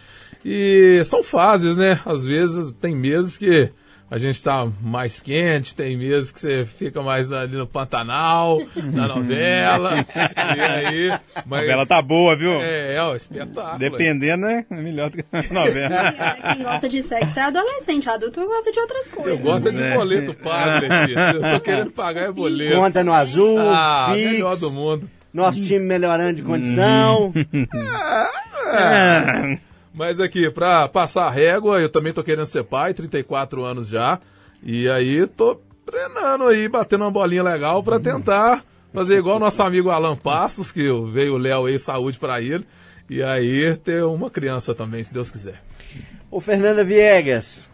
E são fases, né? Às vezes tem meses que a gente tá mais quente, tem meses que você fica mais ali no Pantanal, na novela. e aí, A mas novela tá boa, viu? É, é, ó, espetáculo. Dependendo, é melhor do que a novela. Quem gosta de sexo é adolescente, adulto gosta de outras Eu coisas. gosto é de É. boleto pago, Letícia. Eu tô querendo pagar é boleto. Conta no azul, Ah, Pix, melhor do mundo. nosso time melhorando de condição. Mas aqui, pra passar a régua, eu também tô querendo ser pai, 34 anos já. E aí tô treinando aí, batendo uma bolinha legal pra tentar fazer igual nosso amigo Alan Passos, que veio o Léo aí, saúde pra ele. E aí ter uma criança também, se Deus quiser. Ô, Fernanda Viegas,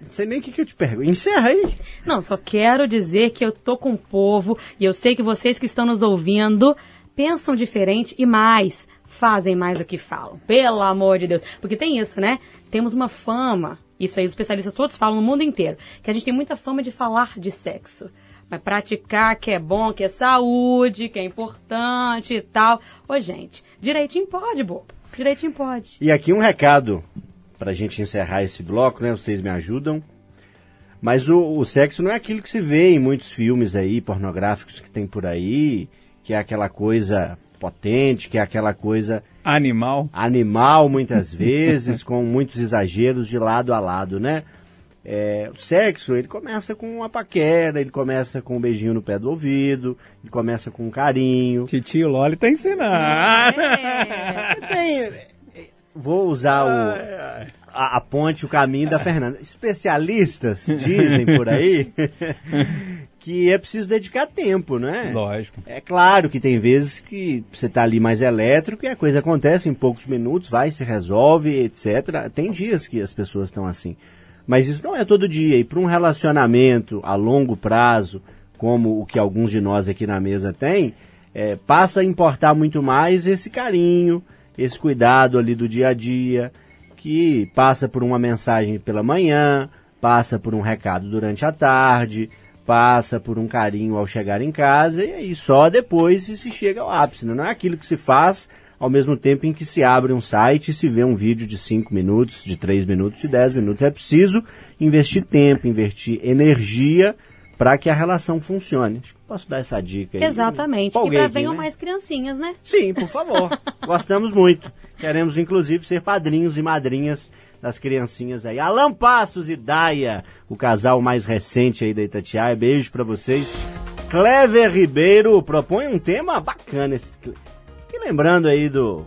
não sei nem o que, que eu te pergunto. Encerra aí. Não, só quero dizer que eu tô com o povo e eu sei que vocês que estão nos ouvindo pensam diferente e mais. Fazem mais do que falam. Pelo amor de Deus. Porque tem isso, né? Temos uma fama, isso aí os especialistas todos falam no mundo inteiro, que a gente tem muita fama de falar de sexo. Mas praticar que é bom, que é saúde, que é importante e tal. Ô, gente, direitinho pode, bobo. Direitinho pode. E aqui um recado pra gente encerrar esse bloco, né? Vocês me ajudam. Mas o, o sexo não é aquilo que se vê em muitos filmes aí, pornográficos que tem por aí, que é aquela coisa potente, que é aquela coisa Animal. animal muitas vezes, com muitos exageros de lado a lado, né? É, o sexo, ele começa com uma paquera, ele começa com um beijinho no pé do ouvido, ele começa com um carinho. Titio Loli tá ensinando. É. Tem- vou usar o, a, a ponte, o caminho da Fernanda. Especialistas dizem por aí que é preciso dedicar tempo, né? Lógico. É claro que tem vezes que você tá ali mais elétrico e a coisa acontece em poucos minutos, vai, se resolve, etc. Tem dias que as pessoas estão assim. Mas isso não é todo dia. E para um relacionamento a longo prazo, como o que alguns de nós aqui na mesa têm, é, passa a importar muito mais esse carinho, esse cuidado ali do dia a dia, que passa por uma mensagem pela manhã, passa por um recado durante a tarde, passa por um carinho ao chegar em casa e aí só depois se chega ao ápice. né? Não é aquilo que se faz ao mesmo tempo em que se abre um site e se vê um vídeo de 5 minutos, de 3 minutos, de 10 minutos. É preciso investir tempo, investir energia para que a relação funcione. Que Posso dar essa dica aí? Exatamente. Que pra aqui, venham né? mais criancinhas, né? Sim, por favor. Gostamos muito. Queremos, inclusive, ser padrinhos e madrinhas das criancinhas aí. Alan Passos e Daia, o casal mais recente aí da Itatiaia. Beijo pra vocês. Clever Ribeiro propõe um tema bacana. Esse... E lembrando aí do...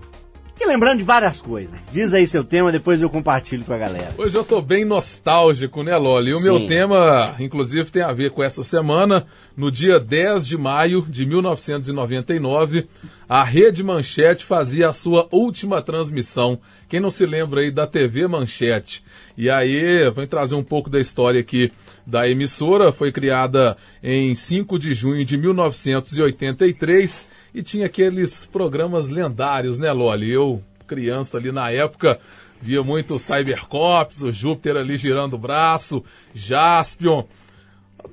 E lembrando de várias coisas. Diz aí seu tema, depois eu compartilho com a galera. Hoje eu tô bem nostálgico, né, Loli? E o Sim. meu tema, inclusive, tem a ver com essa semana. No dia 10 de maio de 1999, a Rede Manchete fazia a sua última transmissão. Quem não se lembra aí da TV Manchete? E aí, vou trazer um pouco da história aqui da emissora. Foi criada em 5 de junho de 1983 e tinha aqueles programas lendários, né, Loli? Eu, criança ali na época, via muito o Cybercops, o Júpiter ali girando o braço, Jaspion.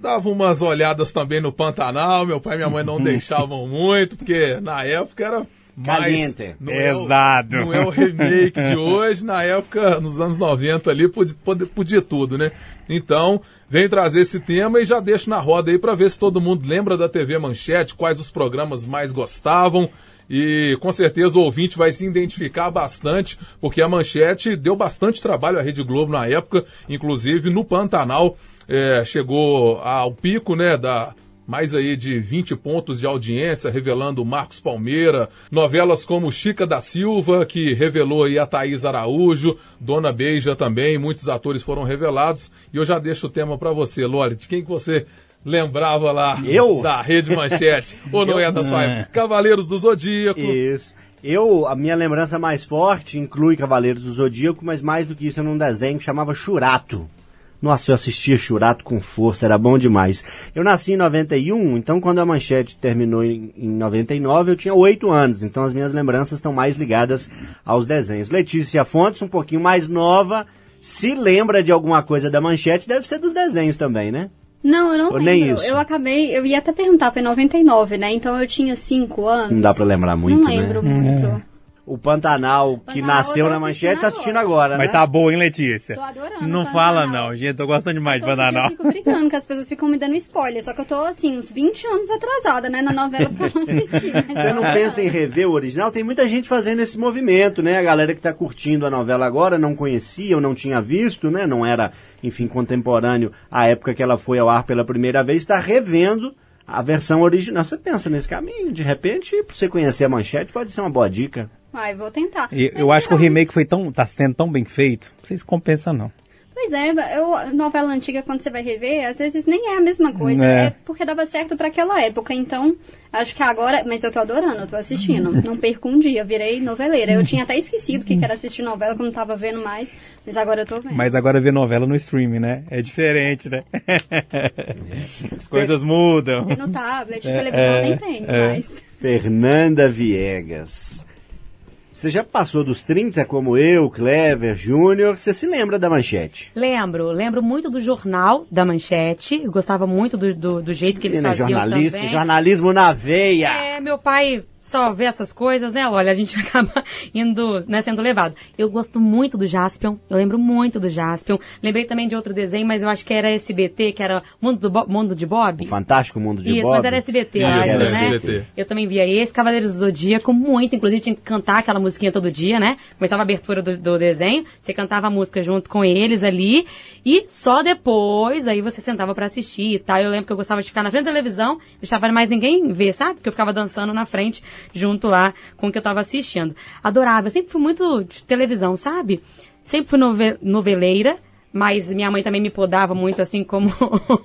Dava umas olhadas também no Pantanal, meu pai e minha mãe não deixavam muito, porque na época era. Caliente. Não é o- Pesado. não é o remake de hoje, na época, nos anos 90 ali, podia, podia, podia tudo, né? Então, venho trazer esse tema e já deixo na roda aí pra ver se todo mundo lembra da TV Manchete, quais os programas mais gostavam. E com certeza o ouvinte vai se identificar bastante, porque a Manchete deu bastante trabalho à Rede Globo na época, inclusive no Pantanal eh, chegou ao pico, né, da mais aí de 20 pontos de audiência, revelando Marcos Palmeira, novelas como Chica da Silva, que revelou aí a Thaís Araújo, Dona Beija também, muitos atores foram revelados, e eu já deixo o tema pra você, Lore, de quem que você lembrava lá Eu? da Rede Manchete, ou não é da sua época? Cavaleiros do Zodíaco, Isso. Eu, a minha lembrança mais forte inclui Cavaleiros do Zodíaco, mas mais do que isso, era um desenho que chamava Churato. Nossa, eu assistia Churato com força, era bom demais. Eu nasci em 91, então quando a manchete terminou em, em 99, eu tinha 8 anos, então as minhas lembranças estão mais ligadas aos desenhos. Letícia Fontes, um pouquinho mais nova, se lembra de alguma coisa da manchete, deve ser dos desenhos também, né? Não, eu não Ou lembro. nem isso? Eu acabei, eu ia até perguntar, foi em 99, né? Então eu tinha 5 anos. Não dá pra lembrar muito, Não lembro né? muito. O Pantanal, que Pantanal nasceu na manchete, tá assistindo agora, Mas né? tá boa, hein, Letícia? Tô adorando Não fala não, gente. Tô gostando demais de Pantanal. eu fico brincando que as pessoas ficam me dando spoiler. Só que eu tô, assim, uns 20 anos atrasada, né? Na novela pra não assistir. Mas Você não pensa em rever o original? Tem muita gente fazendo esse movimento, né? A galera que tá curtindo a novela agora não conhecia ou não tinha visto, né? Não era, enfim, contemporâneo à época que ela foi ao ar pela primeira vez, está revendo a versão original. Você pensa nesse caminho, de repente, pra você conhecer a manchete, pode ser uma boa dica. Vai, vou tentar. E Mas eu acho que o remake foi tão, tá sendo tão bem feito, não sei se compensa não. Pois é, eu, novela antiga, quando você vai rever, às vezes nem é a mesma coisa. É. É, porque dava certo pra aquela época. Então, acho que agora. Mas eu tô adorando, eu tô assistindo. Não perco um dia, virei noveleira. Eu tinha até esquecido o que era assistir novela, como não tava vendo mais. Mas agora eu tô vendo. Mas agora ver novela no streaming, né? É diferente, né? As coisas mudam. Tem no tablet, É, televisão é, nem tem é. mais. Fernanda Viegas. Você já passou dos 30, como eu, Clever, Júnior. Você se lembra da manchete? Lembro, lembro muito do jornal da Manchete. Eu gostava muito do, do, do jeito que eles Menina, faziam jornalista, também. jornalismo na veia. É, meu pai só vê essas coisas, né? Olha, a gente acaba indo, né, sendo levado. Eu gosto muito do Jaspion, eu lembro muito do Jaspion. Lembrei também de outro desenho, mas eu acho que era SBT, que era Mundo, do Bo- Mundo de Bob. O Fantástico Mundo de Isso, Bob. mas era SBT, Isso, acho, era né? SBT. Eu também via esse, Cavaleiros do Zodíaco, muito, inclusive tinha que cantar aquela musiquinha todo dia, né? Começava a abertura do, do desenho, você cantava a música junto com eles ali, e só depois, aí você sentava pra assistir e tal. Eu lembro que eu gostava de ficar na frente da televisão, deixava mais ninguém ver, sabe? Porque eu ficava dançando na frente, junto lá com o que eu tava assistindo. Adorava, sempre fui muito de televisão, sabe? Sempre fui nove- noveleira, mas minha mãe também me podava muito, assim como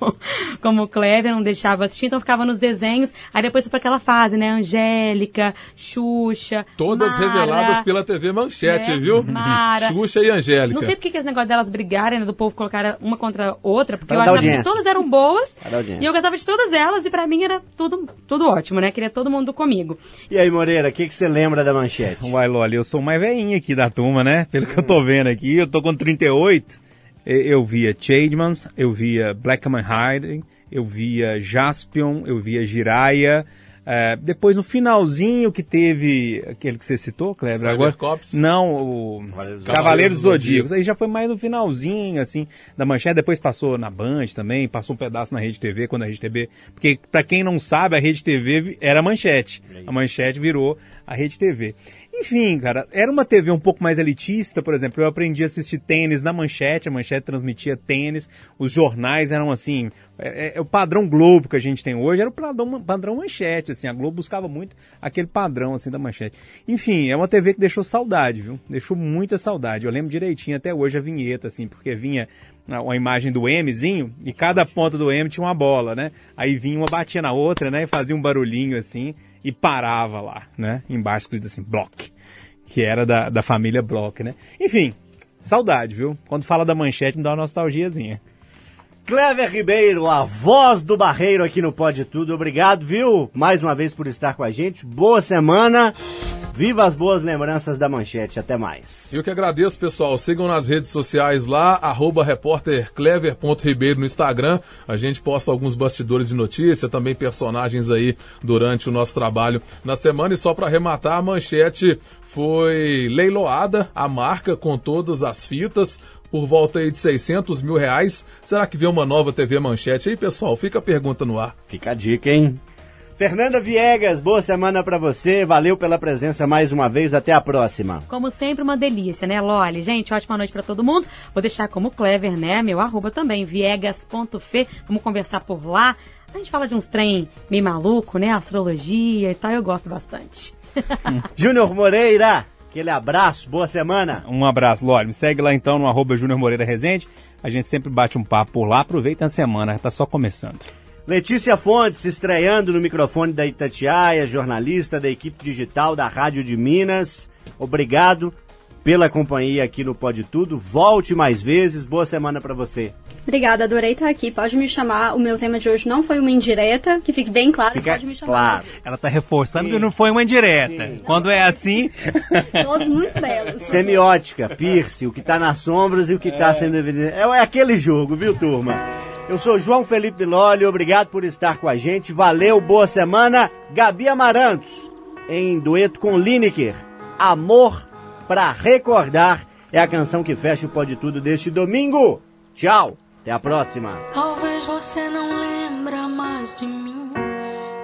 como o Clever, não deixava assistir, então ficava nos desenhos. Aí depois foi pra aquela fase, né? Angélica, Xuxa. Todas Mara, reveladas pela TV Manchete, né? viu? Mara. Xuxa e Angélica. Não sei porque que esse negócio delas brigarem, né, do povo colocar uma contra outra, porque Para eu achava audiência. que todas eram boas Para e eu gostava de todas elas e pra mim era tudo, tudo ótimo, né? Queria todo mundo comigo. E aí, Moreira, o que, que você lembra da manchete? Uai, Loli, eu sou mais velhinho aqui da turma, né? Pelo que eu tô vendo aqui, eu tô com 38. Eu via Chademans, eu via Black Kamen Rider, eu via Jaspion, eu via Jiraiya. É, depois, no finalzinho que teve aquele que você citou, Kleber, agora... Cybercops? Não, o Cavaleiros do Cavaleiros. Zodíacos. Aí já foi mais no finalzinho, assim, da manchete. Depois passou na Band também, passou um pedaço na Rede TV, quando a Rede TV... Porque, pra quem não sabe, a Rede TV era a manchete. A manchete virou a Rede TV. Enfim, cara, era uma TV um pouco mais elitista, por exemplo. Eu aprendi a assistir tênis na manchete, a manchete transmitia tênis. Os jornais eram assim. É, é- é o padrão Globo que a gente tem hoje, era o padrão, padrão manchete, assim. A Globo buscava muito aquele padrão, assim, da manchete. Enfim, é uma TV que deixou saudade, viu? Deixou muita saudade. Eu lembro direitinho até hoje a vinheta, assim, porque vinha uma imagem do Mzinho e cada ponta do M tinha uma bola, né? Aí vinha uma batia na outra, né? E fazia um barulhinho assim e parava lá, né? Embaixo escrito assim, Block, que era da, da família Block, né? Enfim, saudade, viu? Quando fala da manchete me dá uma nostalgiazinha. Clever Ribeiro, a voz do Barreiro aqui no Pode Tudo. Obrigado, viu? Mais uma vez por estar com a gente. Boa semana. Viva as boas lembranças da manchete. Até mais. Eu que agradeço, pessoal. Sigam nas redes sociais lá, arroba repórterclever.ribeiro no Instagram. A gente posta alguns bastidores de notícia, também personagens aí durante o nosso trabalho na semana. E só para arrematar, a manchete foi leiloada, a marca com todas as fitas, por volta aí de 600 mil reais. Será que vem uma nova TV Manchete aí, pessoal? Fica a pergunta no ar. Fica a dica, hein? Fernanda Viegas, boa semana pra você. Valeu pela presença mais uma vez. Até a próxima. Como sempre, uma delícia, né, Loli? Gente, ótima noite pra todo mundo. Vou deixar como Clever, né? Meu arroba também, viegas.fe. Vamos conversar por lá. A gente fala de uns trem meio maluco, né? Astrologia e tal. Eu gosto bastante. Júnior Moreira, aquele abraço. Boa semana. Um abraço, Loli. Me segue lá então no arroba Júnior Moreira Rezende. A gente sempre bate um papo por lá. Aproveita a semana, tá só começando. Letícia Fontes estreando no microfone da Itatiaia, jornalista da equipe digital da Rádio de Minas. Obrigado pela companhia aqui no Pode Tudo. Volte mais vezes. Boa semana pra você. Obrigada, adorei estar aqui. Pode me chamar. O meu tema de hoje não foi uma indireta, que fique bem claro. Fica pode me chamar. claro. Ela tá reforçando que não foi uma indireta. Quando é assim. Todos muito belos. Semiótica, Pierce, o que tá nas sombras e o que tá sendo evidente. É, é aquele jogo, viu, turma? Eu sou João Felipe Lolli, obrigado por estar com a gente. Valeu, boa semana. Gabi Amarantos, em dueto com Lineker. Amor pra recordar é a canção que fecha o Pode Tudo deste domingo. Tchau, até a próxima. Talvez você não lembra mais de mim.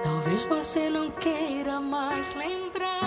Talvez você não queira mais lembrar.